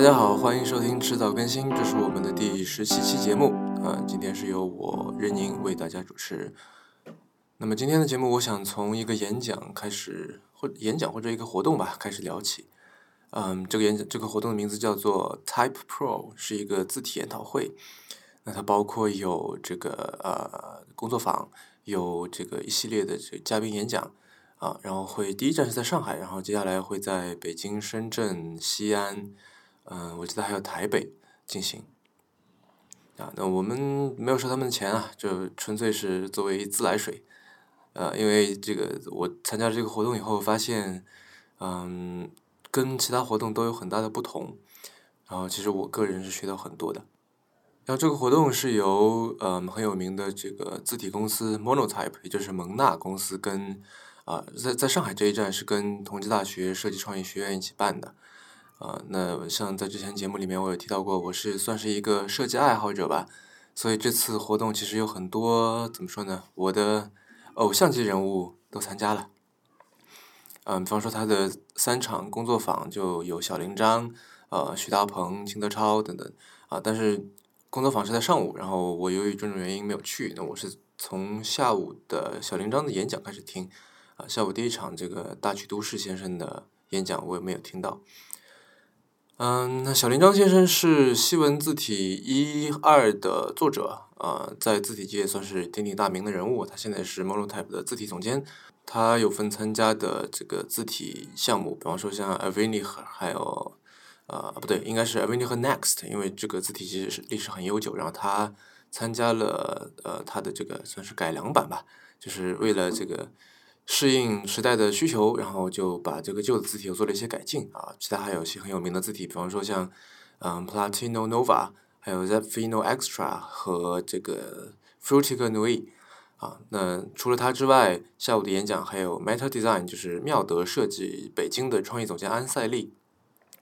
大家好，欢迎收听迟早更新，这是我们的第十七期节目啊。今天是由我任宁为大家主持。那么今天的节目，我想从一个演讲开始，或演讲或者一个活动吧开始聊起。嗯，这个演讲这个活动的名字叫做 Type Pro，是一个字体研讨会。那它包括有这个呃工作坊，有这个一系列的这嘉宾演讲啊，然后会第一站是在上海，然后接下来会在北京、深圳、西安，嗯，我记得还有台北进行。啊，那我们没有收他们的钱啊，就纯粹是作为自来水。呃，因为这个我参加了这个活动以后发现，嗯，跟其他活动都有很大的不同。然后其实我个人是学到很多的。然后这个活动是由呃很有名的这个字体公司 Monotype，也就是蒙纳公司跟啊在在上海这一站是跟同济大学设计创意学院一起办的。啊，那像在之前节目里面我有提到过，我是算是一个设计爱好者吧，所以这次活动其实有很多怎么说呢，我的。偶像级人物都参加了，嗯，比方说他的三场工作坊就有小林章、呃徐大鹏、秦德超等等啊，但是工作坊是在上午，然后我由于种种原因没有去，那我是从下午的小林章的演讲开始听，啊，下午第一场这个大曲都市先生的演讲我也没有听到。嗯，那小林章先生是西文字体一二的作者，呃，在字体界算是鼎鼎大名的人物。他现在是 Monotype 的字体总监，他有份参加的这个字体项目，比方说像 Avini 和还有，呃，不对，应该是 Avini 和 Next，因为这个字体其实是历史很悠久。然后他参加了呃他的这个算是改良版吧，就是为了这个。适应时代的需求，然后就把这个旧的字体又做了一些改进啊。其他还有一些很有名的字体，比方说像嗯 Platino Nova，还有 Zepfino Extra 和这个 Frutiger Nui 啊。那除了他之外，下午的演讲还有 Meta Design，就是妙德设计北京的创意总监安赛利。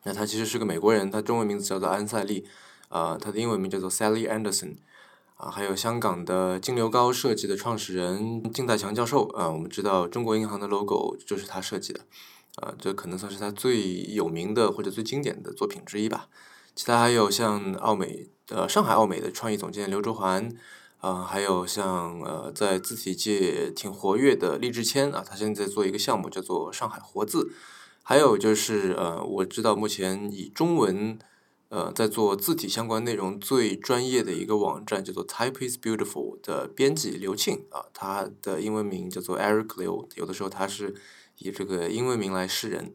那他其实是个美国人，他中文名字叫做安赛利，啊，他的英文名叫做 Sally Anderson。啊，还有香港的金流高设计的创始人金大强教授啊，我们知道中国银行的 logo 就是他设计的，啊，这可能算是他最有名的或者最经典的作品之一吧。其他还有像奥美呃上海奥美的创意总监刘卓环，啊，还有像呃在字体界挺活跃的厉志谦啊，他现在在做一个项目叫做上海活字，还有就是呃我知道目前以中文。呃，在做字体相关内容最专业的一个网站叫做 Type is Beautiful 的编辑刘庆啊，他的英文名叫做 Eric Liu，，有的时候他是以这个英文名来示人。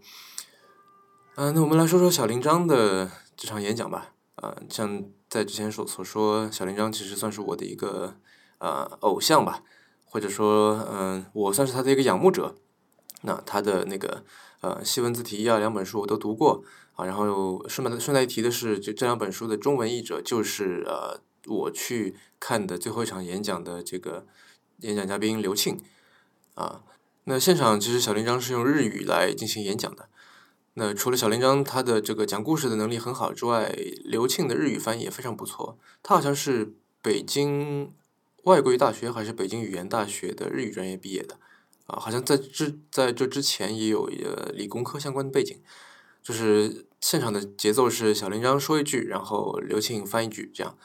嗯，那我们来说说小林章的这场演讲吧。啊，像在之前所所说，小林章其实算是我的一个呃偶像吧，或者说嗯，我算是他的一个仰慕者。那他的那个呃西文字体一二两本书我都读过。啊，然后顺带顺带一提的是，就这两本书的中文译者就是呃，我去看的最后一场演讲的这个演讲嘉宾刘庆，啊，那现场其实小林章是用日语来进行演讲的。那除了小林章他的这个讲故事的能力很好之外，刘庆的日语翻译也非常不错。他好像是北京外国语大学还是北京语言大学的日语专业毕业的，啊，好像在之在这之前也有呃理工科相关的背景。就是现场的节奏是小林章说一句，然后刘庆翻一句，这样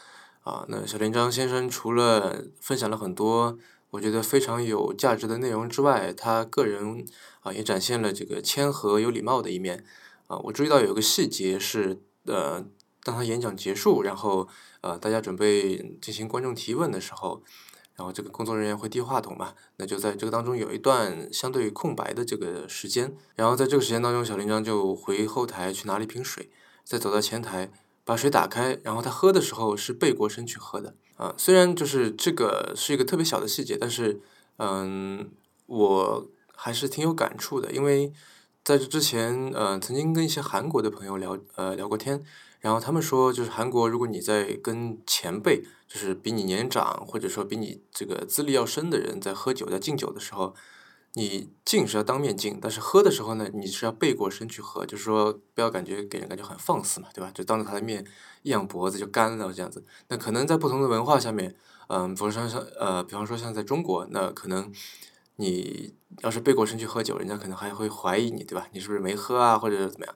啊。那小林章先生除了分享了很多我觉得非常有价值的内容之外，他个人啊也展现了这个谦和有礼貌的一面啊。我注意到有个细节是，呃，当他演讲结束，然后呃大家准备进行观众提问的时候。然后这个工作人员会递话筒嘛？那就在这个当中有一段相对空白的这个时间。然后在这个时间当中，小林章就回后台去拿了一瓶水，再走到前台把水打开。然后他喝的时候是背过身去喝的啊。虽然就是这个是一个特别小的细节，但是嗯，我还是挺有感触的，因为在这之前，呃，曾经跟一些韩国的朋友聊呃聊过天。然后他们说，就是韩国，如果你在跟前辈，就是比你年长或者说比你这个资历要深的人在喝酒、在敬酒的时候，你敬是要当面敬，但是喝的时候呢，你是要背过身去喝，就是说不要感觉给人感觉很放肆嘛，对吧？就当着他的面一仰脖子就干了这样子。那可能在不同的文化下面，嗯，比如说像呃，比方说像在中国，那可能你要是背过身去喝酒，人家可能还会怀疑你，对吧？你是不是没喝啊，或者怎么样？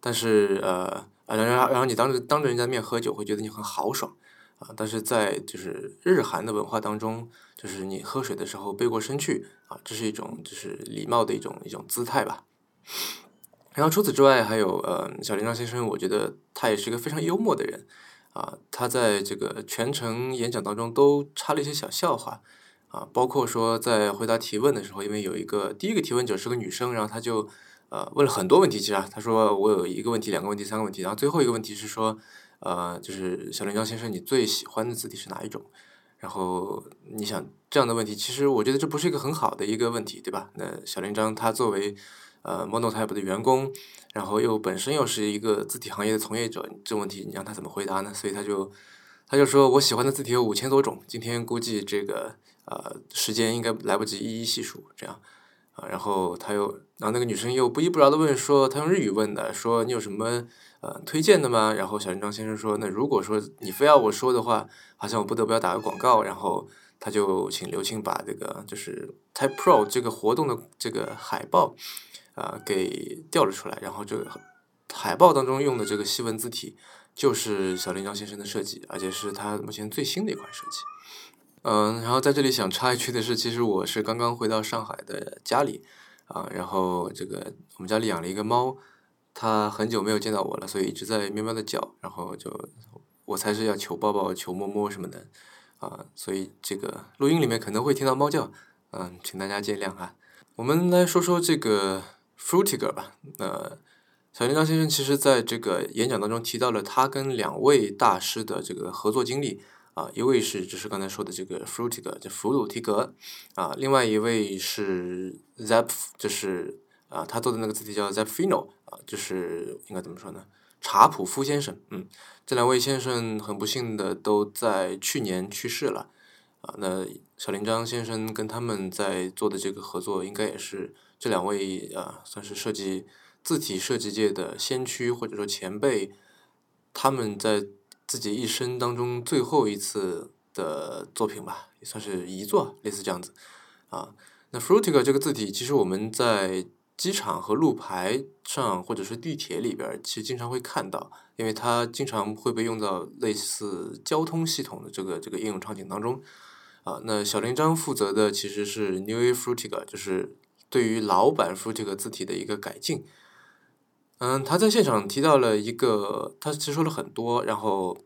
但是呃啊，然后然后你当着当着人家面喝酒，会觉得你很豪爽啊。但是在就是日韩的文化当中，就是你喝水的时候背过身去啊，这是一种就是礼貌的一种一种姿态吧。然后除此之外，还有呃，小林章先生，我觉得他也是一个非常幽默的人啊。他在这个全程演讲当中都插了一些小笑话啊，包括说在回答提问的时候，因为有一个第一个提问者是个女生，然后他就呃问了很多问题，其实啊，他说我有一个问题、两个问题、三个问题，然后最后一个问题是说呃，就是小林章先生，你最喜欢的字体是哪一种？然后你想这样的问题，其实我觉得这不是一个很好的一个问题，对吧？那小林章他作为呃，Monotype 的员工，然后又本身又是一个字体行业的从业者，这问题你让他怎么回答呢？所以他就他就说我喜欢的字体有五千多种，今天估计这个呃时间应该来不及一一细数，这样啊，然后他又然后那个女生又不依不饶的问说，他用日语问的，说你有什么呃推荐的吗？然后小林章先生说，那如果说你非要我说的话，好像我不得不要打个广告，然后他就请刘青把这个就是 Type Pro 这个活动的这个海报。啊，给调了出来，然后这个海报当中用的这个西文字体就是小林章先生的设计，而且是他目前最新的一款设计。嗯，然后在这里想插一句的是，其实我是刚刚回到上海的家里啊，然后这个我们家里养了一个猫，它很久没有见到我了，所以一直在喵喵的叫，然后就我才是要求抱抱、求摸摸什么的啊，所以这个录音里面可能会听到猫叫，嗯，请大家见谅哈。我们来说说这个。Frutiger 吧，那小林章先生其实在这个演讲当中提到了他跟两位大师的这个合作经历啊，一位是就是刚才说的这个 Frutiger，就弗鲁提格啊，另外一位是 Zap，就是啊他做的那个字体叫 Zapfino 啊，就是应该怎么说呢？查普夫先生，嗯，这两位先生很不幸的都在去年去世了啊，那小林章先生跟他们在做的这个合作应该也是。这两位啊，算是设计字体设计界的先驱或者说前辈，他们在自己一生当中最后一次的作品吧，也算是遗作，类似这样子啊。那 Frutiger 这个字体，其实我们在机场和路牌上或者是地铁里边，其实经常会看到，因为它经常会被用到类似交通系统的这个这个应用场景当中啊。那小林章负责的其实是 New Frutiger，就是。对于老版 f r u t i g 字体的一个改进，嗯，他在现场提到了一个，他其实说了很多，然后，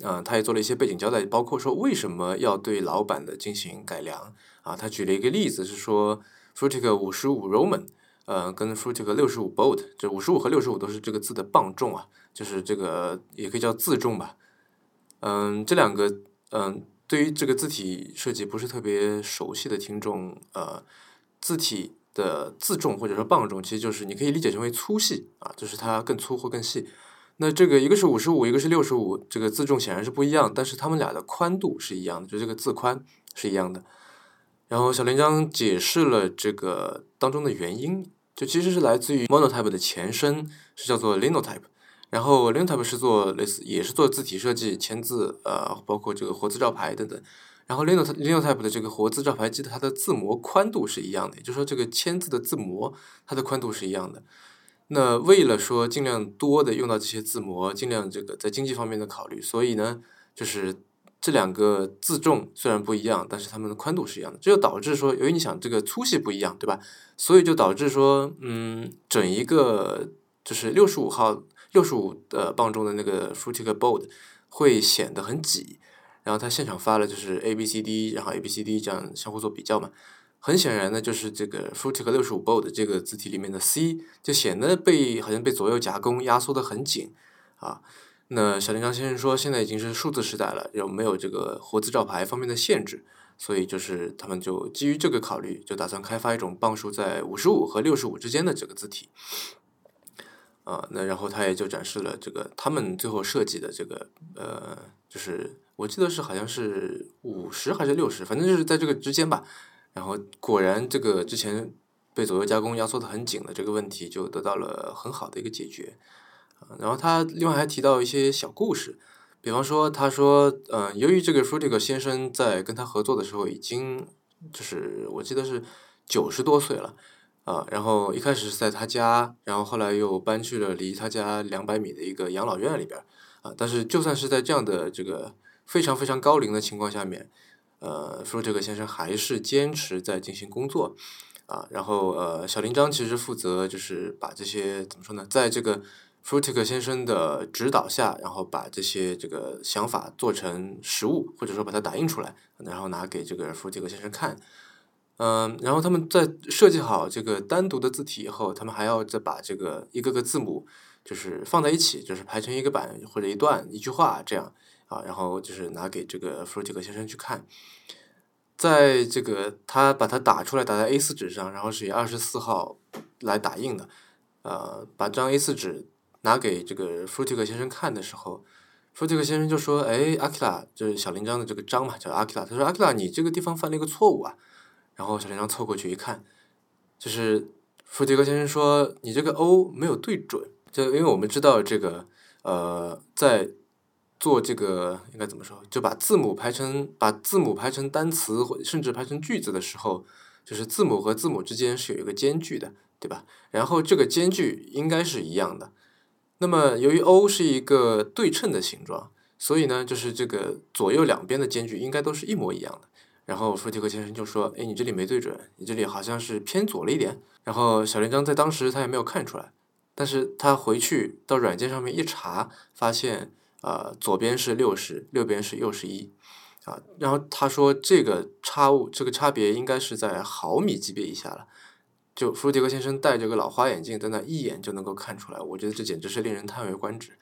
嗯，他也做了一些背景交代，包括说为什么要对老版的进行改良啊。他举了一个例子是说 f r u t i g 五十五 Roman，呃，跟 f r u t i g 六十五 Bold，这五十五和六十五都是这个字的磅重啊，就是这个也可以叫字重吧。嗯，这两个，嗯，对于这个字体设计不是特别熟悉的听众，呃。字体的字重或者说磅重，其实就是你可以理解成为粗细啊，就是它更粗或更细。那这个一个是五十五，一个是六十五，这个字重显然是不一样，但是它们俩的宽度是一样的，就这个字宽是一样的。然后小林章解释了这个当中的原因，就其实是来自于 Monotype 的前身是叫做 Linotype，然后 Linotype 是做类似也是做字体设计、签字，呃，包括这个活字照牌等等。然后 Linotype Linotype 的这个活字照牌机的它的字模宽度是一样的，也就是说这个签字的字模它的宽度是一样的。那为了说尽量多的用到这些字模，尽量这个在经济方面的考虑，所以呢，就是这两个字重虽然不一样，但是它们的宽度是一样的。这就导致说，由于你想这个粗细不一样，对吧？所以就导致说，嗯，整一个就是六十五号六十五的磅重的那个 f r u t i c Bold 会显得很挤。然后他现场发了就是 A B C D，然后 A B C D 这样相互做比较嘛。很显然呢，就是这个 f r u t i c 六十五 bold 这个字体里面的 C 就显得被好像被左右夹攻压缩的很紧啊。那小林章先生说，现在已经是数字时代了，又没有这个活字照牌方面的限制？所以就是他们就基于这个考虑，就打算开发一种磅数在五十五和六十五之间的这个字体。啊，那然后他也就展示了这个他们最后设计的这个呃，就是我记得是好像是五十还是六十，反正就是在这个之间吧。然后果然这个之前被左右加工压缩的很紧的这个问题就得到了很好的一个解决。然后他另外还提到一些小故事，比方说他说，嗯，由于这个 Frutiger 先生在跟他合作的时候已经就是我记得是九十多岁了。啊，然后一开始是在他家，然后后来又搬去了离他家两百米的一个养老院里边啊。但是就算是在这样的这个非常非常高龄的情况下面，呃，说这个先生还是坚持在进行工作啊。然后呃，小林章其实负责就是把这些怎么说呢，在这个。F r u t i k 先生的指导下，然后把这些这个想法做成实物，或者说把它打印出来，然后拿给这个 f r u t i k 先生看。嗯，然后他们在设计好这个单独的字体以后，他们还要再把这个一个个字母就是放在一起，就是排成一个版或者一段一句话这样啊，然后就是拿给这个 f r u t i k 先生去看。在这个他把它打出来，打在 A4 纸上，然后是以二十四号来打印的，呃，把张 A4 纸。拿给这个 f r u t i 先生看的时候 f r u t i 先生就说：“哎，阿基拉，就是小铃铛的这个章嘛，叫阿基拉。他说：阿基拉，你这个地方犯了一个错误啊。然后小铃铛凑过去一看，就是 f r u t i 先生说：你这个 O 没有对准。就因为我们知道这个，呃，在做这个应该怎么说，就把字母排成把字母排成单词或甚至排成句子的时候，就是字母和字母之间是有一个间距的，对吧？然后这个间距应该是一样的。”那么，由于 O 是一个对称的形状，所以呢，就是这个左右两边的间距应该都是一模一样的。然后弗提克先生就说：“哎，你这里没对准，你这里好像是偏左了一点。”然后小林章在当时他也没有看出来，但是他回去到软件上面一查，发现啊，左边是六十，右边是六十一，啊，然后他说这个差误，这个差别应该是在毫米级别以下了。就弗迪格先生戴着个老花眼镜，在那一眼就能够看出来，我觉得这简直是令人叹为观止，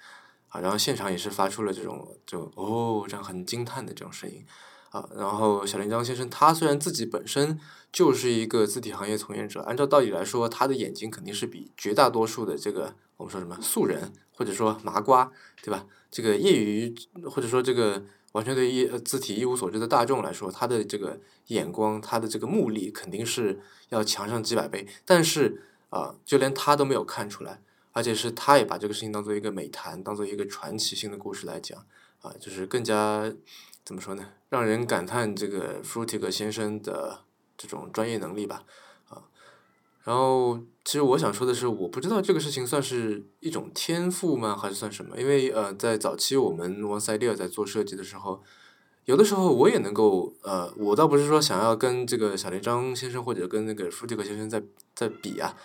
啊，然后现场也是发出了这种就哦这样很惊叹的这种声音，啊，然后小林章先生他虽然自己本身就是一个字体行业从业者，按照道理来说，他的眼睛肯定是比绝大多数的这个我们说什么素人或者说麻瓜，对吧？这个业余或者说这个。完全对一字体一无所知的大众来说，他的这个眼光，他的这个目力肯定是要强上几百倍。但是啊，就连他都没有看出来，而且是他也把这个事情当做一个美谈，当做一个传奇性的故事来讲啊，就是更加怎么说呢？让人感叹这个 f r u t i k 先生的这种专业能力吧。然后，其实我想说的是，我不知道这个事情算是一种天赋吗，还是算什么？因为呃，在早期我们 One Idea 在做设计的时候，有的时候我也能够呃，我倒不是说想要跟这个小林章先生或者跟那个舒迪克先生在在比啊，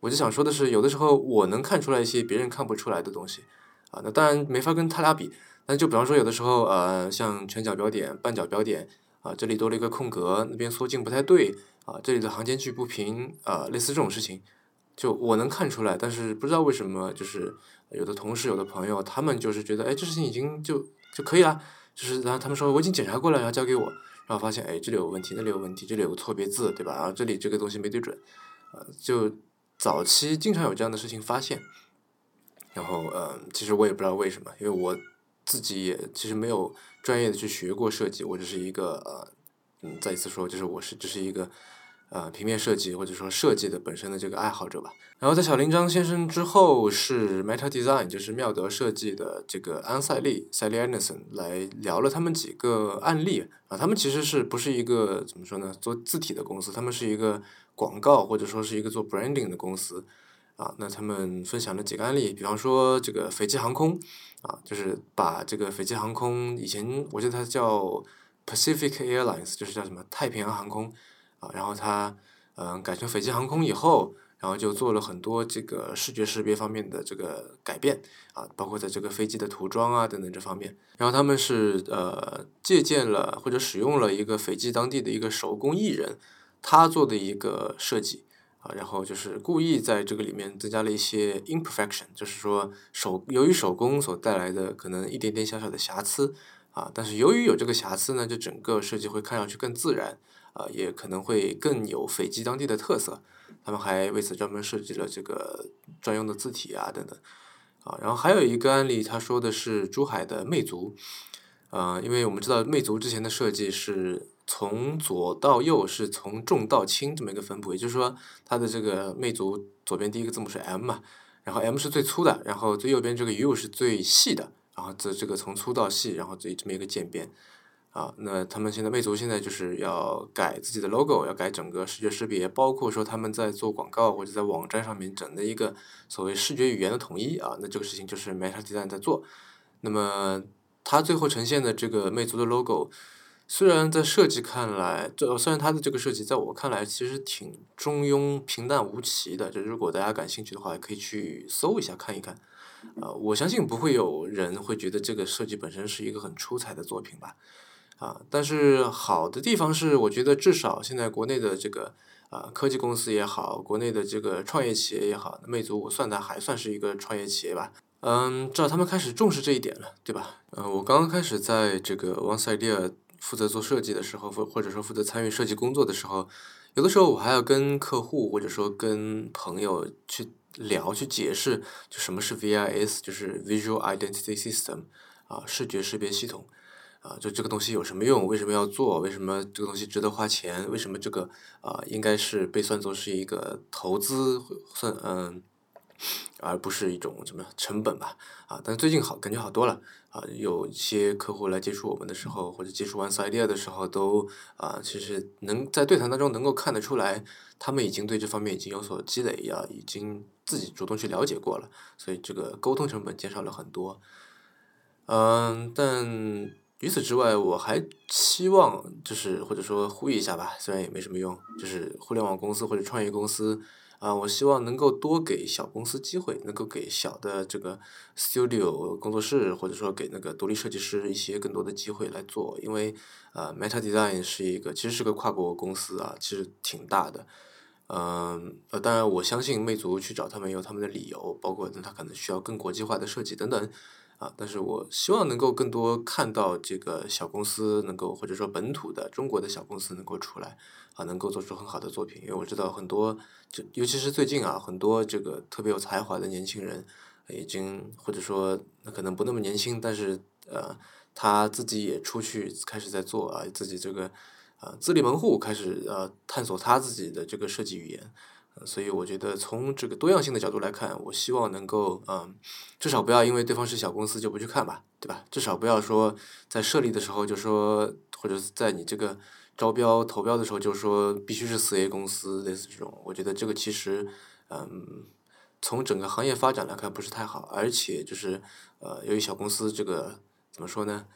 我就想说的是，有的时候我能看出来一些别人看不出来的东西。啊，那当然没法跟他俩比，那就比方说有的时候呃，像全角标点、半角标点啊，这里多了一个空格，那边缩进不太对。啊，这里的行间距不平啊，类似这种事情，就我能看出来，但是不知道为什么，就是有的同事、有的朋友，他们就是觉得，哎，这事情已经就就可以了，就是然后他们说我已经检查过了，然后交给我，然后发现，哎，这里有问题，那里有问题，这里有个错别字，对吧？然后这里这个东西没对准，呃，就早期经常有这样的事情发现，然后呃，其实我也不知道为什么，因为我自己也其实没有专业的去学过设计，我只是一个呃，嗯，再一次说，就是我是只是一个。呃，平面设计或者说设计的本身的这个爱好者吧。然后在小林章先生之后是 Meta Design，就是妙德设计的这个安塞利 Sally Anderson 来聊了他们几个案例啊。他们其实是不是一个怎么说呢？做字体的公司，他们是一个广告或者说是一个做 branding 的公司啊。那他们分享了几个案例，比方说这个斐济航空啊，就是把这个斐济航空以前我记得它叫 Pacific Airlines，就是叫什么太平洋航空。啊，然后他嗯改成斐济航空以后，然后就做了很多这个视觉识别方面的这个改变啊，包括在这个飞机的涂装啊等等这方面。然后他们是呃借鉴了或者使用了一个斐济当地的一个手工艺人他做的一个设计然后就是故意在这个里面增加了一些 imperfection，就是说手由于手工所带来的可能一点点小小的瑕疵啊，但是由于有这个瑕疵呢，就整个设计会看上去更自然。啊，也可能会更有斐济当地的特色，他们还为此专门设计了这个专用的字体啊，等等。啊，然后还有一个案例，他说的是珠海的魅族，啊，因为我们知道魅族之前的设计是从左到右是从重到轻这么一个分布，也就是说，它的这个魅族左边第一个字母是 M 嘛，然后 M 是最粗的，然后最右边这个 U 是最细的，然后这这个从粗到细，然后这这么一个渐变。啊，那他们现在魅族现在就是要改自己的 logo，要改整个视觉识别，包括说他们在做广告或者在网站上面整的一个所谓视觉语言的统一啊，那这个事情就是 Meta 在做。那么它最后呈现的这个魅族的 logo，虽然在设计看来，这虽然它的这个设计在我看来其实挺中庸、平淡无奇的，就如果大家感兴趣的话，可以去搜一下看一看。啊，我相信不会有人会觉得这个设计本身是一个很出彩的作品吧。啊，但是好的地方是，我觉得至少现在国内的这个啊科技公司也好，国内的这个创业企业也好，魅族我算它还算是一个创业企业吧。嗯，至少他们开始重视这一点了，对吧？嗯，我刚刚开始在这个 One Idea 负责做设计的时候，或或者说负责参与设计工作的时候，有的时候我还要跟客户或者说跟朋友去聊，去解释就什么是 VIS，就是 Visual Identity System，啊，视觉识别系统。啊，就这个东西有什么用？为什么要做？为什么这个东西值得花钱？为什么这个啊应该是被算作是一个投资算嗯，而不是一种什么成本吧？啊，但最近好感觉好多了啊，有一些客户来接触我们的时候，或者接触完 idea 的时候，都啊其实能在对谈当中能够看得出来，他们已经对这方面已经有所积累呀，已经自己主动去了解过了，所以这个沟通成本减少了很多。嗯，但。除此之外，我还期望就是或者说呼吁一下吧，虽然也没什么用，就是互联网公司或者创业公司啊，我希望能够多给小公司机会，能够给小的这个 studio 工作室或者说给那个独立设计师一些更多的机会来做，因为呃，Meta Design 是一个其实是个跨国公司啊，其实挺大的，嗯呃，当然我相信魅族去找他们有他们的理由，包括他可能需要更国际化的设计等等。啊，但是我希望能够更多看到这个小公司能够或者说本土的中国的小公司能够出来，啊，能够做出很好的作品。因为我知道很多，就尤其是最近啊，很多这个特别有才华的年轻人，已经或者说可能不那么年轻，但是呃，他自己也出去开始在做啊，自己这个啊自立门户，开始呃探索他自己的这个设计语言。所以我觉得从这个多样性的角度来看，我希望能够嗯，至少不要因为对方是小公司就不去看吧，对吧？至少不要说在设立的时候就说，或者在你这个招标投标的时候就说必须是四 A 公司，类似这种。我觉得这个其实嗯，从整个行业发展来看不是太好，而且就是呃，由于小公司这个怎么说呢？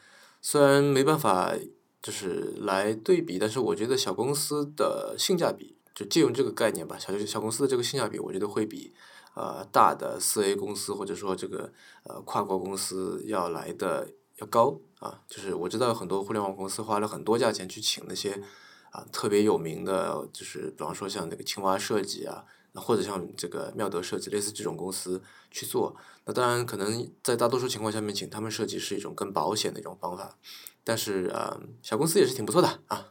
虽然没办法就是来对比，但是我觉得小公司的性价比。就借用这个概念吧，小小公司的这个性价比，我觉得会比呃大的四 A 公司或者说这个呃跨国公司要来的要高啊。就是我知道很多互联网公司花了很多价钱去请那些啊特别有名的，就是比方说像那个青蛙设计啊，或者像这个妙德设计类似这种公司去做。那当然可能在大多数情况下面请他们设计是一种更保险的一种方法，但是啊小公司也是挺不错的啊。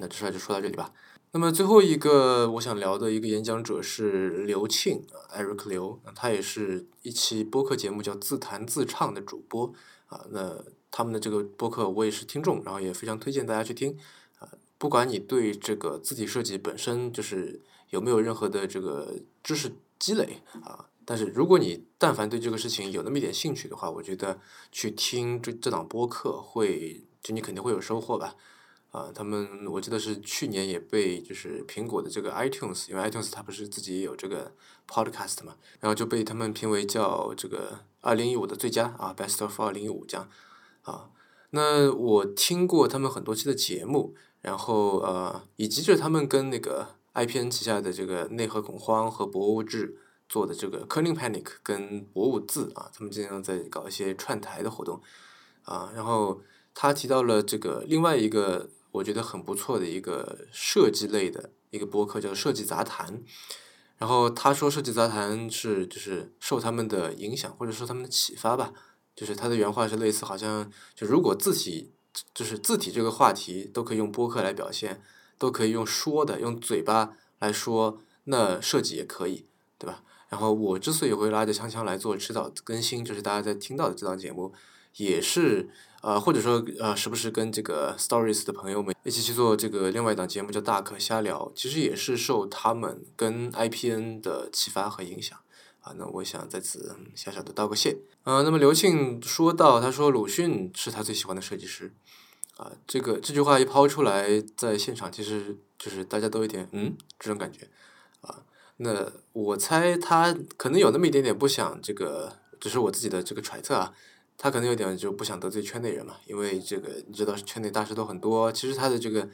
那这事儿就说到这里吧。那么最后一个我想聊的一个演讲者是刘庆，Eric 刘，他也是一期播客节目叫自弹自唱的主播啊。那他们的这个播客我也是听众，然后也非常推荐大家去听啊。不管你对这个字体设计本身就是有没有任何的这个知识积累啊，但是如果你但凡对这个事情有那么一点兴趣的话，我觉得去听这这档播客会，就你肯定会有收获吧。啊，他们我记得是去年也被就是苹果的这个 iTunes，因为 iTunes 它不是自己也有这个 podcast 嘛，然后就被他们评为叫这个二零一五的最佳啊，Best of 二零一五这样啊。那我听过他们很多期的节目，然后呃，以及就是他们跟那个 IPN 旗下的这个内核恐慌和博物志做的这个 Kerning Panic 跟博物志啊，他们经常在搞一些串台的活动啊。然后他提到了这个另外一个。我觉得很不错的一个设计类的一个播客叫《设计杂谈》，然后他说《设计杂谈》是就是受他们的影响或者说他们的启发吧，就是他的原话是类似好像就如果字体就是字体这个话题都可以用播客来表现，都可以用说的用嘴巴来说，那设计也可以，对吧？然后我之所以会拉着锵锵来做迟早更新，就是大家在听到的这档节目也是。呃，或者说呃，时不时跟这个 Stories 的朋友们一起去做这个另外一档节目，叫大可瞎聊，其实也是受他们跟 IPN 的启发和影响啊。那我想在此小小的道个谢。呃，那么刘庆说到，他说鲁迅是他最喜欢的设计师啊，这个这句话一抛出来，在现场其实就是大家都有点嗯这种感觉啊。那我猜他可能有那么一点点不想这个，只是我自己的这个揣测啊。他可能有点就不想得罪圈内人嘛，因为这个你知道圈内大师都很多。其实他的这个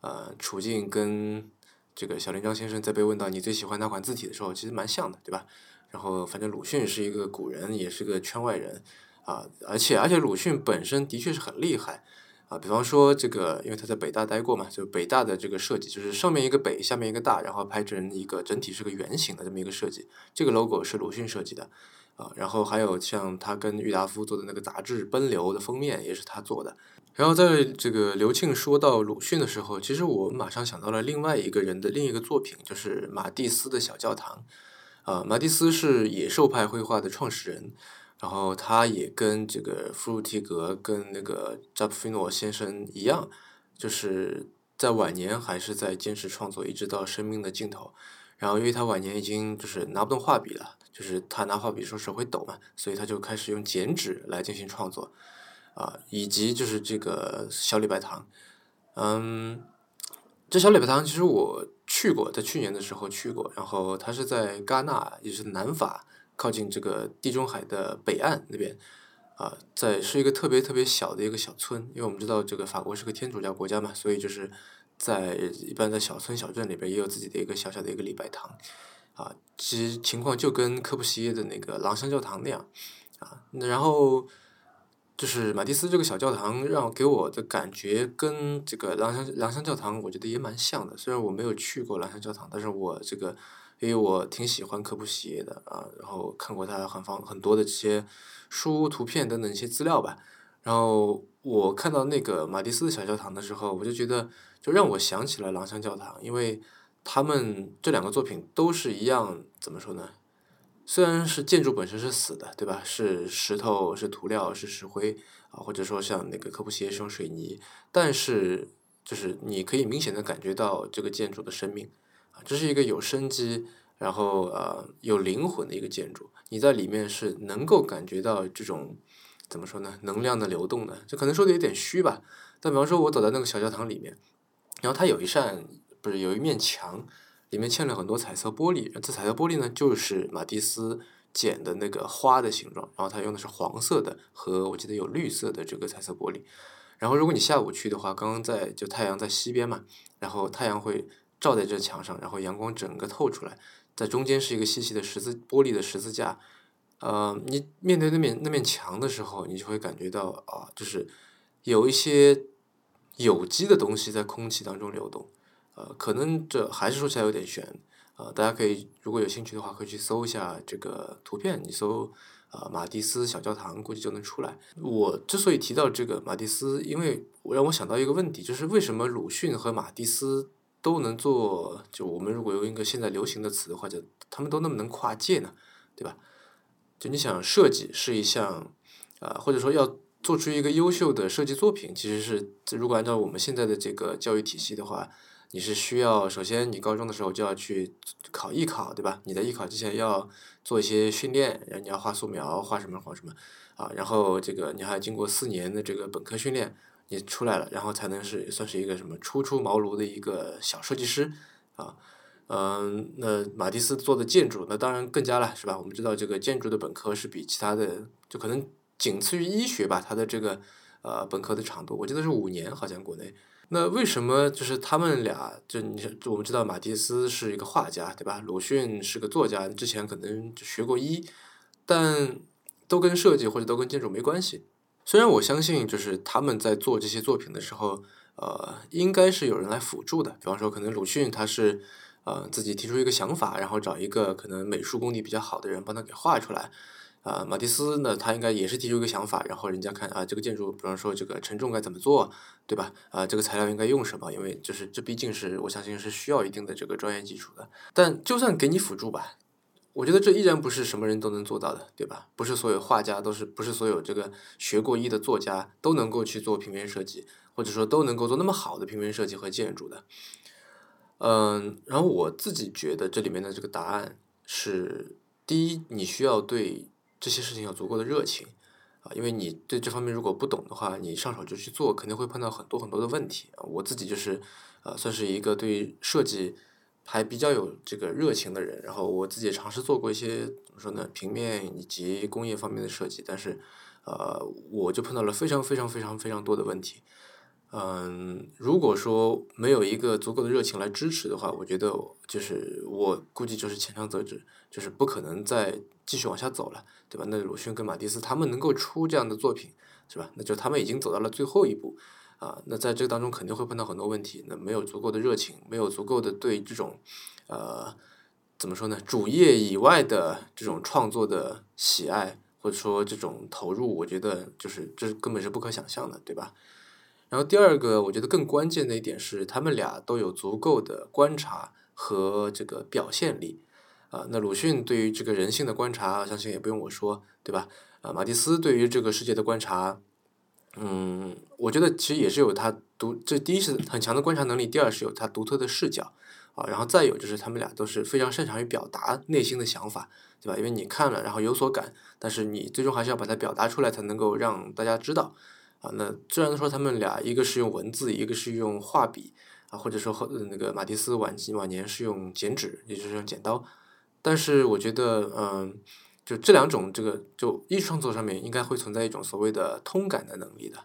呃处境跟这个小林章先生在被问到你最喜欢哪款字体的时候，其实蛮像的，对吧？然后反正鲁迅是一个古人，也是个圈外人啊，而且而且鲁迅本身的确是很厉害啊。比方说这个，因为他在北大待过嘛，就北大的这个设计就是上面一个北，下面一个大，然后拍成一个整体是个圆形的这么一个设计，这个 logo 是鲁迅设计的。啊，然后还有像他跟郁达夫做的那个杂志《奔流》的封面也是他做的。然后在这个刘庆说到鲁迅的时候，其实我马上想到了另外一个人的另一个作品，就是马蒂斯的小教堂。啊，马蒂斯是野兽派绘画的创始人，然后他也跟这个弗鲁提格跟那个扎普菲诺先生一样，就是在晚年还是在坚持创作，一直到生命的尽头。然后因为他晚年已经就是拿不动画笔了。就是他拿画笔时候手会抖嘛，所以他就开始用剪纸来进行创作，啊，以及就是这个小礼拜堂，嗯，这小礼拜堂其实我去过，在去年的时候去过，然后它是在戛纳，也是南法，靠近这个地中海的北岸那边，啊，在是一个特别特别小的一个小村，因为我们知道这个法国是个天主教国家嘛，所以就是在一般在小村小镇里边也有自己的一个小小的一个礼拜堂。啊，其实情况就跟科布西耶的那个朗香教堂那样，啊，然后就是马蒂斯这个小教堂，让给我的感觉跟这个朗香朗香教堂，我觉得也蛮像的。虽然我没有去过朗香教堂，但是我这个因为我挺喜欢科布西耶的啊，然后看过他很方很多的这些书、图片等等一些资料吧。然后我看到那个马蒂斯的小教堂的时候，我就觉得就让我想起了朗香教堂，因为。他们这两个作品都是一样，怎么说呢？虽然是建筑本身是死的，对吧？是石头，是涂料，是石灰啊，或者说像那个科布西耶是用水泥，但是就是你可以明显的感觉到这个建筑的生命啊，这是一个有生机，然后呃有灵魂的一个建筑。你在里面是能够感觉到这种怎么说呢？能量的流动的，这可能说的有点虚吧。但比方说，我走在那个小教堂里面，然后它有一扇。不是有一面墙，里面嵌了很多彩色玻璃。这彩色玻璃呢，就是马蒂斯剪的那个花的形状。然后他用的是黄色的和我记得有绿色的这个彩色玻璃。然后如果你下午去的话，刚刚在就太阳在西边嘛，然后太阳会照在这墙上，然后阳光整个透出来，在中间是一个细细的十字玻璃的十字架。呃，你面对那面那面墙的时候，你就会感觉到啊，就是有一些有机的东西在空气当中流动。呃，可能这还是说起来有点悬，呃，大家可以如果有兴趣的话，可以去搜一下这个图片，你搜呃马蒂斯小教堂，估计就能出来。我之所以提到这个马蒂斯，因为我让我想到一个问题，就是为什么鲁迅和马蒂斯都能做，就我们如果用一个现在流行的词的话，就他们都那么能跨界呢，对吧？就你想设计是一项，啊，或者说要做出一个优秀的设计作品，其实是如果按照我们现在的这个教育体系的话。你是需要首先你高中的时候就要去考艺考，对吧？你在艺考之前要做一些训练，然后你要画素描，画什么画什么，啊，然后这个你还经过四年的这个本科训练，你出来了，然后才能是算是一个什么初出茅庐的一个小设计师，啊，嗯，那马蒂斯做的建筑，那当然更加了，是吧？我们知道这个建筑的本科是比其他的就可能仅次于医学吧，它的这个呃本科的长度，我记得是五年，好像国内。那为什么就是他们俩？就你我们知道马蒂斯是一个画家，对吧？鲁迅是个作家，之前可能学过医，但都跟设计或者都跟建筑没关系。虽然我相信，就是他们在做这些作品的时候，呃，应该是有人来辅助的。比方说，可能鲁迅他是呃自己提出一个想法，然后找一个可能美术功底比较好的人帮他给画出来。啊，马蒂斯呢，他应该也是提出一个想法，然后人家看啊，这个建筑，比方说这个承重该怎么做，对吧？啊，这个材料应该用什么？因为就是这毕竟是我相信是需要一定的这个专业基础的。但就算给你辅助吧，我觉得这依然不是什么人都能做到的，对吧？不是所有画家都是，不是所有这个学过医的作家都能够去做平面设计，或者说都能够做那么好的平面设计和建筑的。嗯，然后我自己觉得这里面的这个答案是：第一，你需要对。这些事情有足够的热情，啊，因为你对这方面如果不懂的话，你上手就去做，肯定会碰到很多很多的问题啊。我自己就是呃，算是一个对设计还比较有这个热情的人，然后我自己尝试做过一些怎么说呢，平面以及工业方面的设计，但是呃，我就碰到了非常非常非常非常多的问题。嗯，如果说没有一个足够的热情来支持的话，我觉得就是我估计就是前尝则止，就是不可能再继续往下走了，对吧？那鲁迅跟马蒂斯他们能够出这样的作品，是吧？那就他们已经走到了最后一步，啊，那在这个当中肯定会碰到很多问题，那没有足够的热情，没有足够的对这种，呃，怎么说呢？主业以外的这种创作的喜爱或者说这种投入，我觉得就是这根本是不可想象的，对吧？然后第二个，我觉得更关键的一点是，他们俩都有足够的观察和这个表现力，啊，那鲁迅对于这个人性的观察，相信也不用我说，对吧？啊，马蒂斯对于这个世界的观察，嗯，我觉得其实也是有他独，这第一是很强的观察能力，第二是有他独特的视角，啊，然后再有就是他们俩都是非常擅长于表达内心的想法，对吧？因为你看了，然后有所感，但是你最终还是要把它表达出来，才能够让大家知道。啊，那虽然说他们俩一个是用文字，一个是用画笔，啊，或者说后那个马蒂斯晚期晚年是用剪纸，也就是用剪刀，但是我觉得，嗯，就这两种这个就艺术创作上面应该会存在一种所谓的通感的能力的，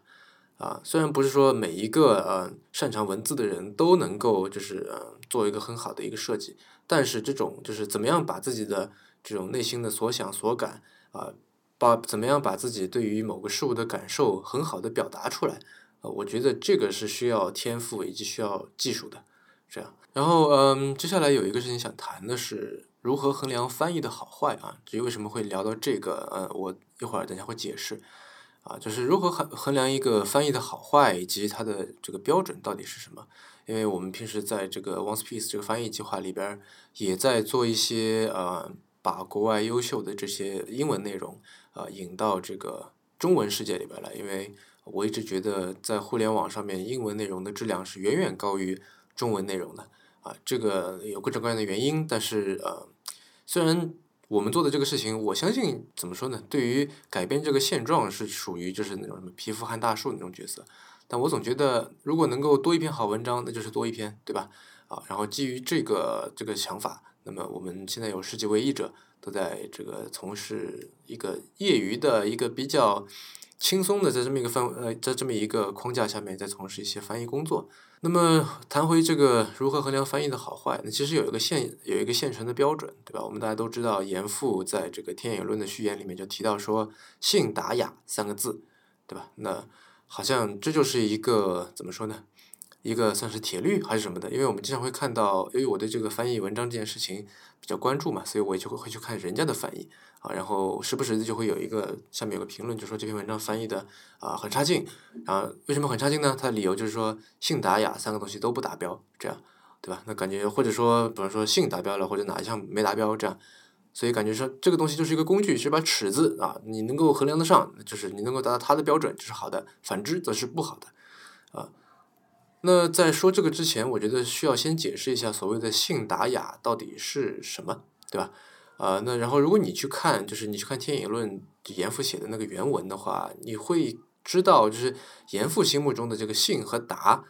啊，虽然不是说每一个呃擅长文字的人都能够就是呃做一个很好的一个设计，但是这种就是怎么样把自己的这种内心的所想所感啊。把怎么样把自己对于某个事物的感受很好的表达出来，呃，我觉得这个是需要天赋以及需要技术的，这样。然后，嗯，接下来有一个事情想谈的是如何衡量翻译的好坏啊。至于为什么会聊到这个，呃，我一会儿等下会解释，啊，就是如何衡衡量一个翻译的好坏以及它的这个标准到底是什么？因为我们平时在这个 One Piece 这个翻译计划里边也在做一些呃，把国外优秀的这些英文内容。啊，引到这个中文世界里边来，因为我一直觉得在互联网上面，英文内容的质量是远远高于中文内容的。啊，这个有各种各样的原因，但是呃，虽然我们做的这个事情，我相信怎么说呢？对于改变这个现状是属于就是那种什么皮肤撼大树那种角色，但我总觉得如果能够多一篇好文章，那就是多一篇，对吧？啊，然后基于这个这个想法，那么我们现在有十几位译者。都在这个从事一个业余的一个比较轻松的，在这么一个范呃，在这么一个框架下面，在从事一些翻译工作。那么谈回这个如何衡量翻译的好坏，那其实有一个现有一个现成的标准，对吧？我们大家都知道，严复在这个《天演论》的序言里面就提到说“信达雅”三个字，对吧？那好像这就是一个怎么说呢？一个算是铁律还是什么的？因为我们经常会看到，由于我对这个翻译文章这件事情比较关注嘛，所以我也就会会去看人家的翻译啊，然后时不时的就会有一个下面有个评论，就说这篇文章翻译的啊很差劲，然后为什么很差劲呢？它的理由就是说信达雅三个东西都不达标，这样对吧？那感觉或者说比方说信达标了，或者哪一项没达标这样，所以感觉说这个东西就是一个工具，是把尺子啊，你能够衡量得上，就是你能够达到它的标准就是好的，反之则是不好的啊。那在说这个之前，我觉得需要先解释一下所谓的信达雅到底是什么，对吧？啊，那然后如果你去看，就是你去看《天演论》严复写的那个原文的话，你会知道，就是严复心目中的这个信和达，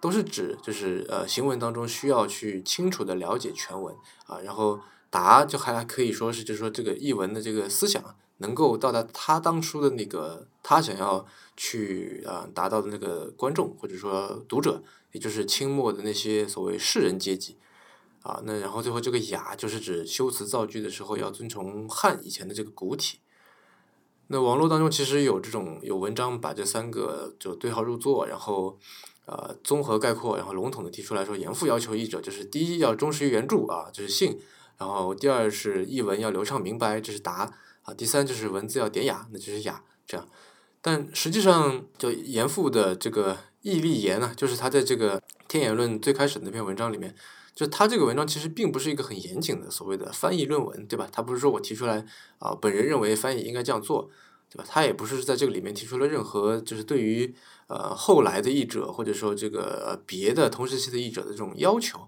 都是指就是呃行文当中需要去清楚的了解全文啊，然后达就还可以说是就是说这个译文的这个思想。能够到达他当初的那个他想要去啊达到的那个观众或者说读者，也就是清末的那些所谓士人阶级，啊，那然后最后这个雅就是指修辞造句的时候要遵从汉以前的这个古体。那网络当中其实有这种有文章把这三个就对号入座，然后呃综合概括，然后笼统的提出来说，严复要求译者就是第一要忠实于原著啊，这是信，然后第二是译文要流畅明白，这是达。啊，第三就是文字要典雅，那就是雅这样。但实际上，就严复的这个义立言呢，就是他在这个《天演论》最开始那篇文章里面，就他这个文章其实并不是一个很严谨的所谓的翻译论文，对吧？他不是说我提出来啊，本人认为翻译应该这样做，对吧？他也不是在这个里面提出了任何就是对于呃后来的译者或者说这个别的同时期的译者的这种要求。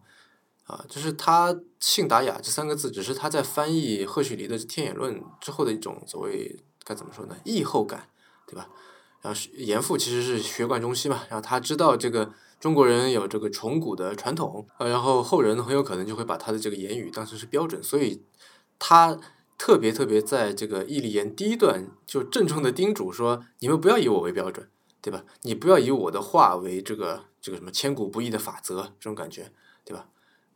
啊，就是他信达雅这三个字，只是他在翻译赫胥黎的《天演论》之后的一种所谓该怎么说呢？译后感对吧？然后严复其实是学贯中西嘛，然后他知道这个中国人有这个崇古的传统，呃，然后后人很有可能就会把他的这个言语当成是标准，所以他特别特别在这个《义利言》第一段就郑重的叮嘱说：你们不要以我为标准，对吧？你不要以我的话为这个这个什么千古不易的法则，这种感觉，对吧？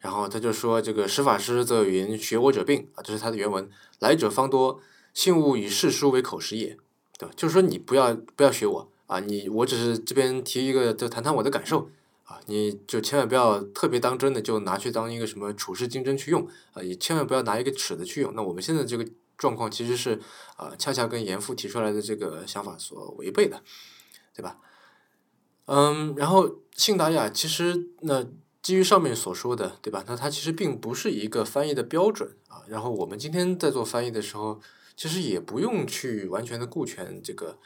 然后他就说：这个使法师则云：学我者病啊，这是他的原文。来者方多，信物以世书为口实也。对吧？就是说你不要不要学我啊！你我只是这边提一个，就谈谈我的感受啊！你就千万不要特别当真的就拿去当一个什么处世经针去用啊！也千万不要拿一个尺子去用。那我们现在这个状况其实是啊，恰恰跟严复提出来的这个想法所违背的，对吧？嗯，然后信达雅其实那基于上面所说的，对吧？那它其实并不是一个翻译的标准啊。然后我们今天在做翻译的时候。其实也不用去完全的顾全这个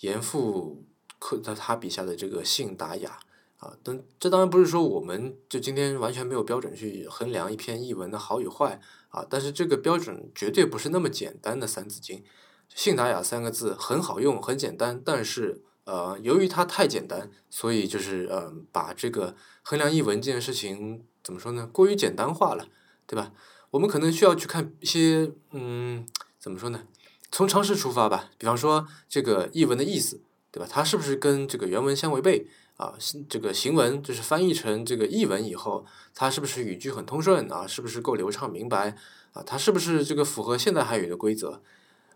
严复刻在他笔下的这个信达雅啊，但这当然不是说我们就今天完全没有标准去衡量一篇译文的好与坏啊，但是这个标准绝对不是那么简单的三字经。信达雅三个字很好用很简单，但是呃由于它太简单，所以就是呃把这个衡量译文这件事情怎么说呢，过于简单化了，对吧？我们可能需要去看一些嗯。怎么说呢？从常识出发吧，比方说这个译文的意思，对吧？它是不是跟这个原文相违背啊？这个行文就是翻译成这个译文以后，它是不是语句很通顺啊？是不是够流畅明白啊？它是不是这个符合现代汉语的规则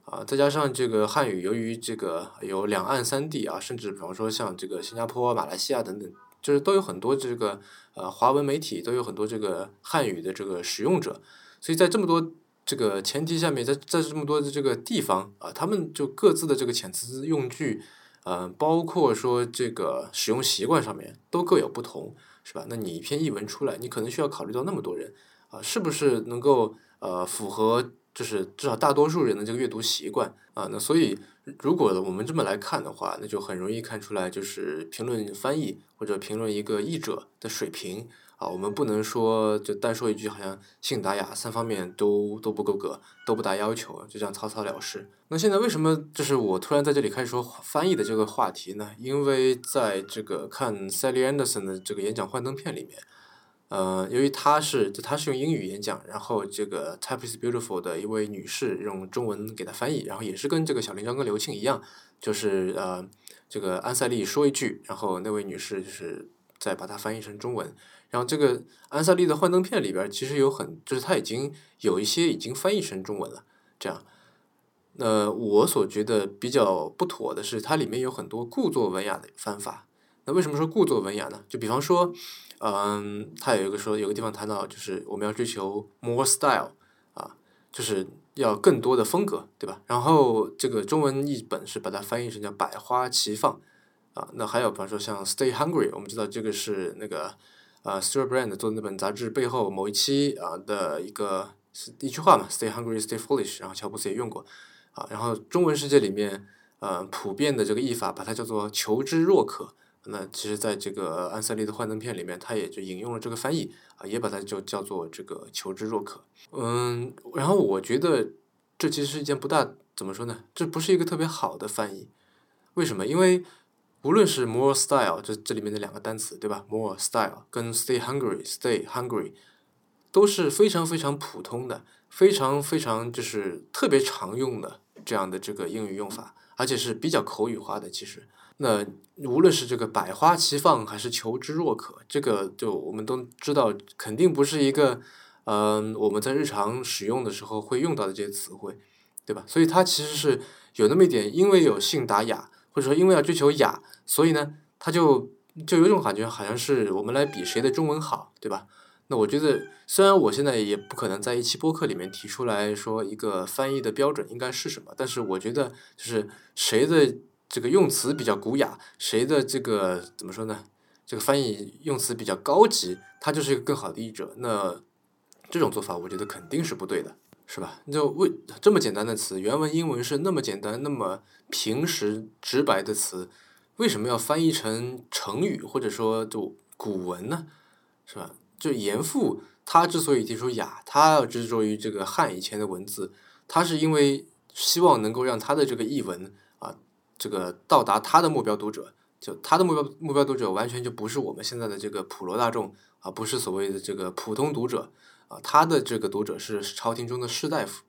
啊？再加上这个汉语，由于这个有两岸三地啊，甚至比方说像这个新加坡、马来西亚等等，就是都有很多这个呃华文媒体，都有很多这个汉语的这个使用者，所以在这么多。这个前提下面，在在这么多的这个地方啊，他们就各自的这个遣词用句，呃，包括说这个使用习惯上面都各有不同，是吧？那你一篇译文出来，你可能需要考虑到那么多人啊，是不是能够呃符合就是至少大多数人的这个阅读习惯啊？那所以如果我们这么来看的话，那就很容易看出来，就是评论翻译或者评论一个译者的水平。啊，我们不能说就单说一句，好像信达雅三方面都都不够格，都不达要求，就这样草草了事。那现在为什么就是我突然在这里开始说翻译的这个话题呢？因为在这个看 Sally Anderson 的这个演讲幻灯片里面，呃，由于他是他是用英语演讲，然后这个 Type is Beautiful 的一位女士用中文给他翻译，然后也是跟这个小林章跟刘庆一样，就是呃这个安塞利说一句，然后那位女士就是再把它翻译成中文。然后这个安塞利的幻灯片里边其实有很，就是它已经有一些已经翻译成中文了。这样，那我所觉得比较不妥的是，它里面有很多故作文雅的翻法。那为什么说故作文雅呢？就比方说，嗯，他有一个说有个地方谈到，就是我们要追求 more style 啊，就是要更多的风格，对吧？然后这个中文译本是把它翻译成叫百花齐放啊。那还有比方说像 stay hungry，我们知道这个是那个。啊，Stuart Brand 做的那本杂志背后某一期啊的一个一句话嘛，“Stay hungry, stay foolish”，然后乔布斯也用过啊。然后中文世界里面，呃，普遍的这个译法把它叫做“求知若渴”。那其实在这个安塞利的幻灯片里面，他也就引用了这个翻译啊，也把它就叫做这个“求知若渴”。嗯，然后我觉得这其实是一件不大怎么说呢？这不是一个特别好的翻译。为什么？因为无论是 more style，这这里面的两个单词，对吧？more style 跟 stay hungry，stay hungry 都是非常非常普通的，非常非常就是特别常用的这样的这个英语用法，而且是比较口语化的。其实，那无论是这个百花齐放，还是求知若渴，这个就我们都知道，肯定不是一个嗯我们在日常使用的时候会用到的这些词汇，对吧？所以它其实是有那么一点，因为有信达雅。或者说，因为要追求雅，所以呢，它就就有种感觉，好像是我们来比谁的中文好，对吧？那我觉得，虽然我现在也不可能在一期播客里面提出来说一个翻译的标准应该是什么，但是我觉得，就是谁的这个用词比较古雅，谁的这个怎么说呢？这个翻译用词比较高级，他就是一个更好的译者。那这种做法，我觉得肯定是不对的。是吧？就为这么简单的词，原文英文是那么简单、那么平实直白的词，为什么要翻译成成语或者说就古文呢？是吧？就严复他之所以提出雅，他要执着于这个汉以前的文字，他是因为希望能够让他的这个译文，这个到达他的目标读者，就他的目标目标读者完全就不是我们现在的这个普罗大众啊，不是所谓的这个普通读者啊，他的这个读者是朝廷中的士大夫。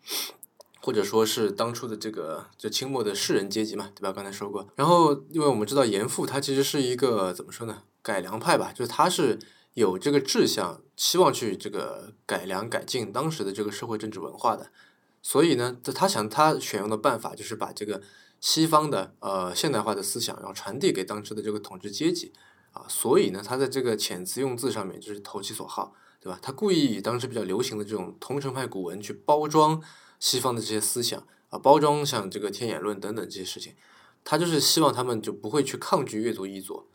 或者说是当初的这个就清末的士人阶级嘛，对吧？刚才说过。然后，因为我们知道严复他其实是一个怎么说呢？改良派吧，就是他是有这个志向，希望去这个改良改进当时的这个社会政治文化的。所以呢，他想他选用的办法就是把这个西方的呃现代化的思想，然后传递给当时的这个统治阶级啊。所以呢，他在这个遣词用字上面就是投其所好，对吧？他故意以当时比较流行的这种桐城派古文去包装。西方的这些思想啊，包装像这个天演论等等这些事情，他就是希望他们就不会去抗拒阅读译作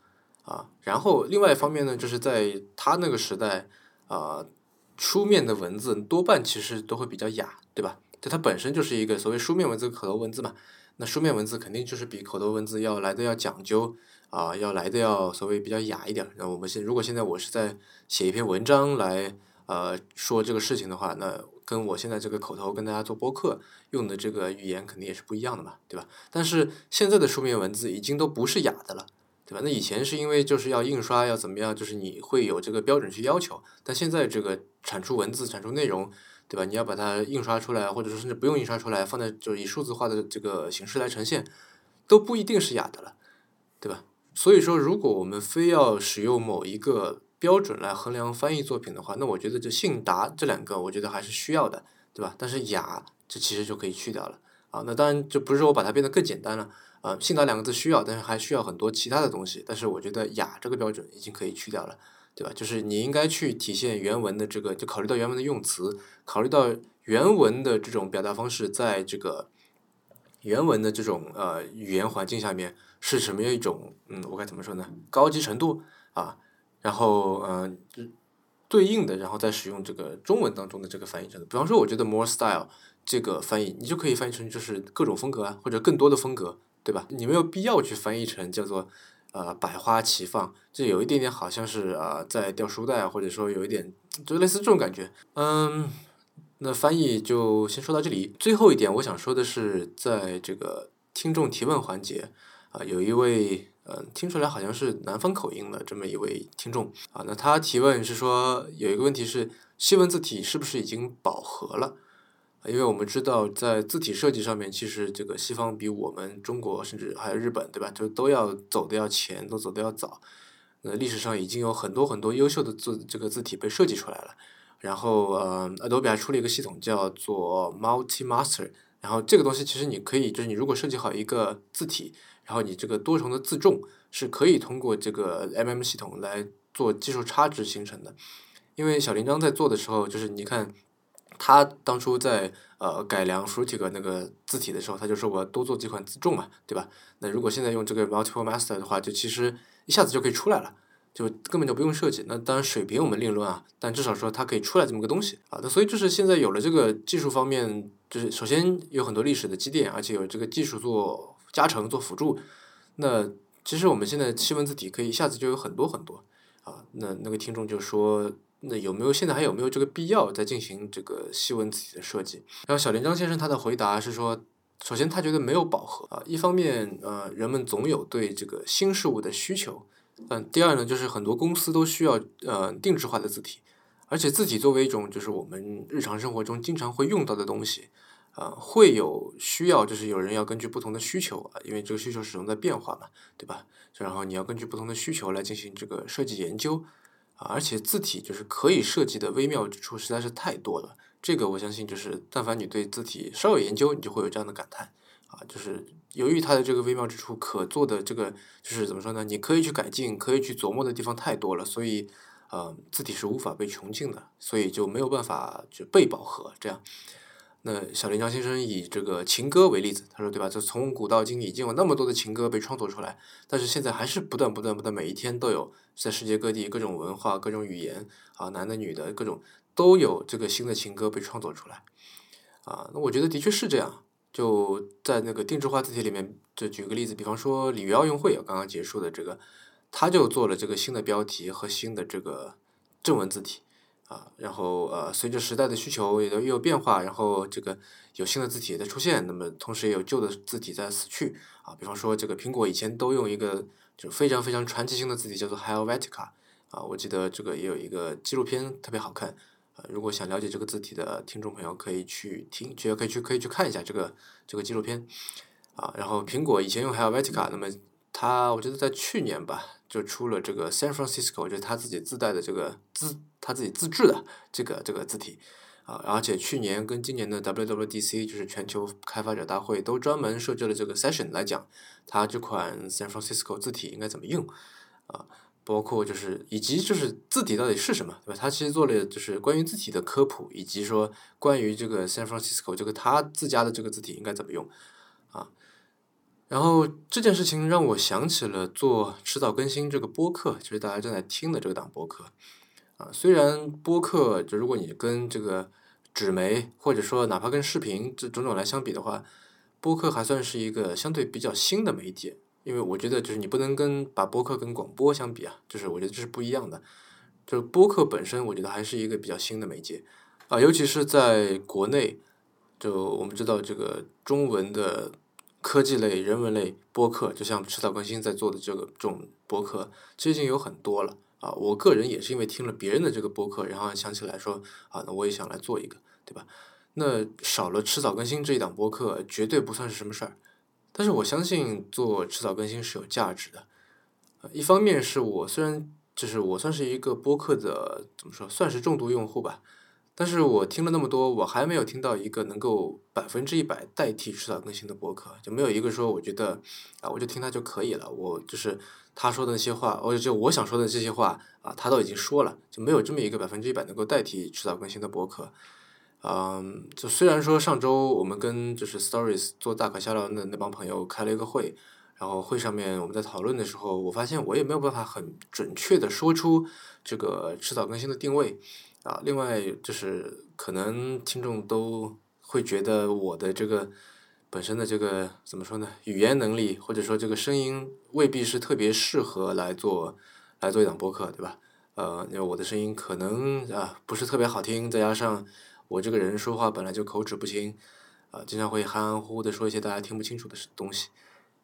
啊。然后另外一方面呢，就是在他那个时代啊，书面的文字多半其实都会比较雅，对吧？就它本身就是一个所谓书面文字、口头文字嘛。那书面文字肯定就是比口头文字要来的要讲究啊，要来的要所谓比较雅一点。那我们现如果现在我是在写一篇文章来呃说这个事情的话，那。跟我现在这个口头跟大家做播客用的这个语言肯定也是不一样的嘛，对吧？但是现在的书面文字已经都不是雅的了，对吧？那以前是因为就是要印刷要怎么样，就是你会有这个标准去要求，但现在这个产出文字、产出内容，对吧？你要把它印刷出来，或者说甚至不用印刷出来，放在就以数字化的这个形式来呈现，都不一定是雅的了，对吧？所以说，如果我们非要使用某一个。标准来衡量翻译作品的话，那我觉得这信达这两个，我觉得还是需要的，对吧？但是雅这其实就可以去掉了啊。那当然就不是说我把它变得更简单了啊。信达两个字需要，但是还需要很多其他的东西。但是我觉得雅这个标准已经可以去掉了，对吧？就是你应该去体现原文的这个，就考虑到原文的用词，考虑到原文的这种表达方式，在这个原文的这种呃语言环境下面是什么样一种嗯，我该怎么说呢？高级程度啊。然后，嗯，对应的，然后再使用这个中文当中的这个翻译程度。比方说，我觉得 more style 这个翻译，你就可以翻译成就是各种风格啊，或者更多的风格，对吧？你没有必要去翻译成叫做呃百花齐放，这有一点点好像是啊在掉书袋，或者说有一点就类似这种感觉。嗯，那翻译就先说到这里。最后一点，我想说的是，在这个听众提问环节啊，有一位。嗯，听出来好像是南方口音的这么一位听众啊，那他提问是说有一个问题是西文字体是不是已经饱和了？因为我们知道在字体设计上面，其实这个西方比我们中国甚至还有日本，对吧？就都要走的要前，都走的要早。那历史上已经有很多很多优秀的字这个字体被设计出来了。然后呃，Adobe 还出了一个系统叫做 Multi Master，然后这个东西其实你可以就是你如果设计好一个字体。然后你这个多重的自重是可以通过这个 M M 系统来做技术差值形成的，因为小铃铛在做的时候，就是你看他当初在呃改良 f r u t i g 那个字体的时候，他就说我要多做几款自重嘛，对吧？那如果现在用这个 Multiple Master 的话，就其实一下子就可以出来了，就根本就不用设计。那当然水平我们另论啊，但至少说它可以出来这么个东西啊。那所以就是现在有了这个技术方面，就是首先有很多历史的积淀，而且有这个技术做。加成做辅助，那其实我们现在西文字体可以一下子就有很多很多啊。那那个听众就说，那有没有现在还有没有这个必要再进行这个细纹字体的设计？然后小林章先生他的回答是说，首先他觉得没有饱和啊，一方面呃人们总有对这个新事物的需求，嗯，第二呢就是很多公司都需要呃定制化的字体，而且字体作为一种就是我们日常生活中经常会用到的东西。啊，会有需要，就是有人要根据不同的需求啊，因为这个需求始终在变化嘛，对吧？然后你要根据不同的需求来进行这个设计研究而且字体就是可以设计的微妙之处实在是太多了。这个我相信就是，但凡你对字体稍有研究，你就会有这样的感叹啊，就是由于它的这个微妙之处，可做的这个就是怎么说呢？你可以去改进，可以去琢磨的地方太多了，所以呃，字体是无法被穷尽的，所以就没有办法去被饱和这样。那小林章先生以这个情歌为例子，他说对吧？就从古到今已经有那么多的情歌被创作出来，但是现在还是不断不断不断，每一天都有在世界各地各种文化、各种语言啊，男的、女的，各种都有这个新的情歌被创作出来啊。那我觉得的确是这样。就在那个定制化字体里面，就举个例子，比方说里约奥运会刚刚结束的这个，他就做了这个新的标题和新的这个正文字体。啊，然后呃，随着时代的需求也都又有变化，然后这个有新的字体在出现，那么同时也有旧的字体在死去啊。比方说，这个苹果以前都用一个就非常非常传奇性的字体叫做 Helvetica 啊，我记得这个也有一个纪录片特别好看啊。如果想了解这个字体的听众朋友，可以去听，觉得可以去可以去看一下这个这个纪录片啊。然后苹果以前用 Helvetica，那么它我觉得在去年吧就出了这个 San Francisco，就是它自己自带的这个字。他自己自制的这个这个字体啊，而且去年跟今年的 WWDC 就是全球开发者大会都专门设置了这个 session 来讲，它这款 San Francisco 字体应该怎么用啊，包括就是以及就是字体到底是什么，对吧？他其实做了就是关于字体的科普，以及说关于这个 San Francisco 这个他自家的这个字体应该怎么用。然后这件事情让我想起了做迟早更新这个播客，就是大家正在听的这个档播客。啊，虽然播客就如果你跟这个纸媒或者说哪怕跟视频这种种来相比的话，播客还算是一个相对比较新的媒介，因为我觉得就是你不能跟把播客跟广播相比啊，就是我觉得这是不一样的。就是播客本身，我觉得还是一个比较新的媒介啊，尤其是在国内，就我们知道这个中文的科技类、人文类播客，就像迟早更新在做的这个这种播客，其实已经有很多了。啊，我个人也是因为听了别人的这个播客，然后想起来说，啊，那我也想来做一个，对吧？那少了迟早更新这一档播客，绝对不算是什么事儿。但是我相信做迟早更新是有价值的。一方面是我虽然就是我算是一个播客的怎么说，算是重度用户吧。但是我听了那么多，我还没有听到一个能够百分之一百代替迟早更新的博客，就没有一个说我觉得啊，我就听他就可以了。我就是他说的那些话，或者就我想说的这些话啊，他都已经说了，就没有这么一个百分之一百能够代替迟早更新的博客。嗯，就虽然说上周我们跟就是 Stories 做大可笑聊的那帮朋友开了一个会，然后会上面我们在讨论的时候，我发现我也没有办法很准确的说出这个迟早更新的定位。啊，另外就是可能听众都会觉得我的这个本身的这个怎么说呢？语言能力或者说这个声音未必是特别适合来做来做一档播客，对吧？呃，因为我的声音可能啊不是特别好听，再加上我这个人说话本来就口齿不清，啊，经常会含含糊糊的说一些大家听不清楚的东西，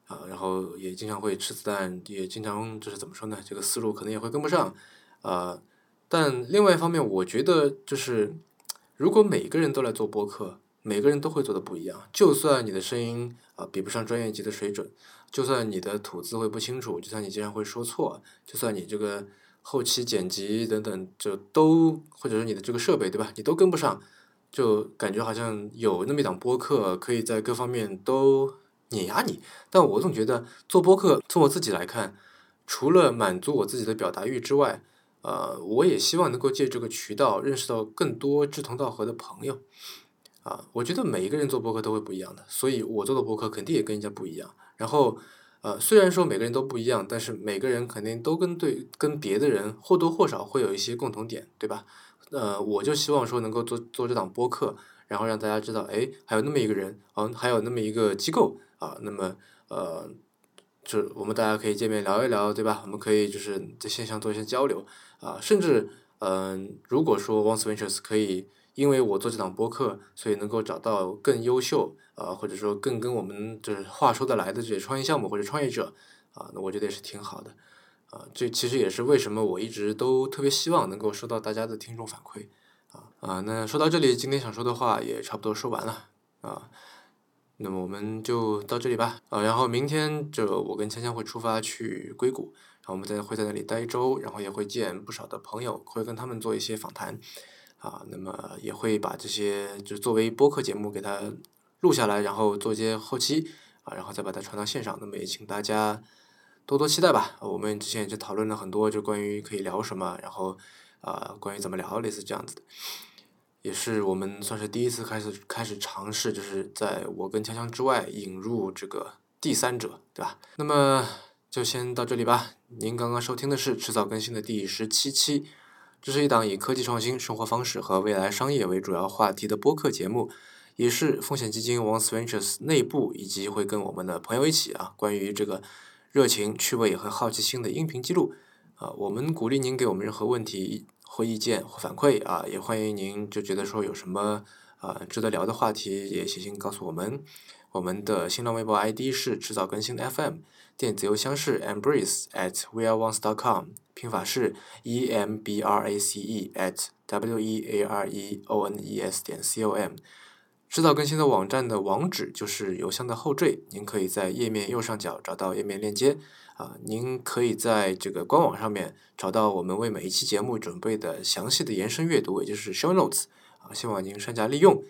啊，然后也经常会吃子弹，也经常就是怎么说呢？这个思路可能也会跟不上，啊。但另外一方面，我觉得就是，如果每个人都来做播客，每个人都会做的不一样。就算你的声音啊比不上专业级的水准，就算你的吐字会不清楚，就算你经常会说错，就算你这个后期剪辑等等，就都或者是你的这个设备对吧，你都跟不上，就感觉好像有那么一档播客可以在各方面都碾压你。但我总觉得做播客，从我自己来看，除了满足我自己的表达欲之外，呃，我也希望能够借这个渠道认识到更多志同道合的朋友，啊，我觉得每一个人做博客都会不一样的，所以我做的博客肯定也跟人家不一样。然后，呃，虽然说每个人都不一样，但是每个人肯定都跟对跟别的人或多或少会有一些共同点，对吧？呃，我就希望说能够做做这档播客，然后让大家知道，哎，还有那么一个人，嗯，还有那么一个机构啊，那么呃，就我们大家可以见面聊一聊，对吧？我们可以就是在线上做一些交流。啊，甚至，嗯，如果说 Once Ventures 可以因为我做这档播客，所以能够找到更优秀，啊，或者说更跟我们就是话说得来的这些创业项目或者创业者，啊，那我觉得也是挺好的，啊，这其实也是为什么我一直都特别希望能够收到大家的听众反馈，啊啊，那说到这里，今天想说的话也差不多说完了，啊，那么我们就到这里吧，啊，然后明天就我跟锵锵会出发去硅谷。我们在会在那里待一周，然后也会见不少的朋友，会跟他们做一些访谈，啊，那么也会把这些就作为播客节目给它录下来，然后做一些后期，啊，然后再把它传到线上。那么也请大家多多期待吧。我们之前也就讨论了很多，就关于可以聊什么，然后啊，关于怎么聊，类似这样子的，也是我们算是第一次开始开始尝试，就是在我跟锵锵之外引入这个第三者，对吧？那么。就先到这里吧。您刚刚收听的是迟早更新的第十七期，这是一档以科技创新、生活方式和未来商业为主要话题的播客节目，也是风险基金 One Ventures 内部以及会跟我们的朋友一起啊，关于这个热情、趣味和好奇心的音频记录啊。我们鼓励您给我们任何问题或意见或反馈啊，也欢迎您就觉得说有什么啊值得聊的话题，也写信告诉我们。我们的新浪微博 ID 是迟早更新的 FM，电子邮箱是 embrace at weareones.com，拼法是 e m b r a c e at w e a r e o n e s 点 c o m。迟早更新的网站的网址就是邮箱的后缀，您可以在页面右上角找到页面链接啊。您可以在这个官网上面找到我们为每一期节目准备的详细的延伸阅读，也就是 show notes 啊，希望您善加利用。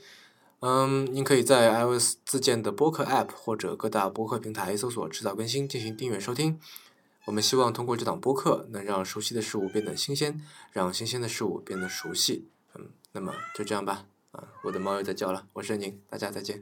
嗯，您可以在 iOS 自建的播客 App 或者各大播客平台搜索“迟早更新”进行订阅收听。我们希望通过这档播客，能让熟悉的事物变得新鲜，让新鲜的事物变得熟悉。嗯，那么就这样吧。啊，我的猫又在叫了，我是宁，大家再见。